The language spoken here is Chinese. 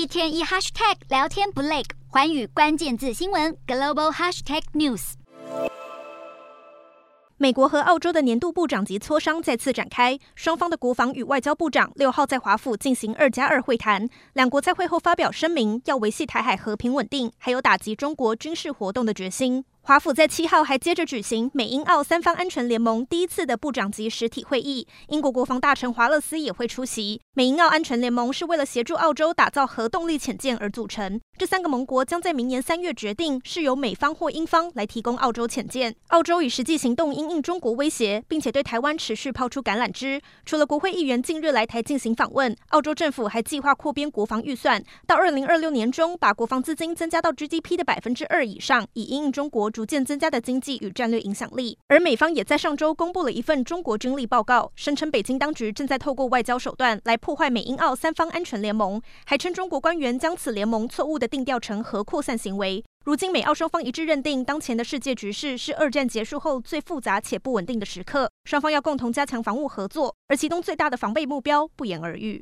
一天一 hashtag 聊天不累，环宇关键字新闻 global hashtag news。美国和澳洲的年度部长级磋商再次展开，双方的国防与外交部长六号在华府进行二加二会谈，两国在会后发表声明，要维系台海和平稳定，还有打击中国军事活动的决心。华府在七号还接着举行美英澳三方安全联盟第一次的部长级实体会议，英国国防大臣华勒斯也会出席。美英澳安全联盟是为了协助澳洲打造核动力潜舰而组成，这三个盟国将在明年三月决定是由美方或英方来提供澳洲潜舰。澳洲以实际行动因应中国威胁，并且对台湾持续抛出橄榄枝。除了国会议员近日来台进行访问，澳洲政府还计划扩编国防预算，到二零二六年中把国防资金增加到 GDP 的百分之二以上，以因应中国。逐渐增加的经济与战略影响力，而美方也在上周公布了一份中国军力报告，声称北京当局正在透过外交手段来破坏美英澳三方安全联盟，还称中国官员将此联盟错误地定调成核扩散行为。如今美澳双方一致认定，当前的世界局势是二战结束后最复杂且不稳定的时刻，双方要共同加强防务合作，而其中最大的防备目标不言而喻。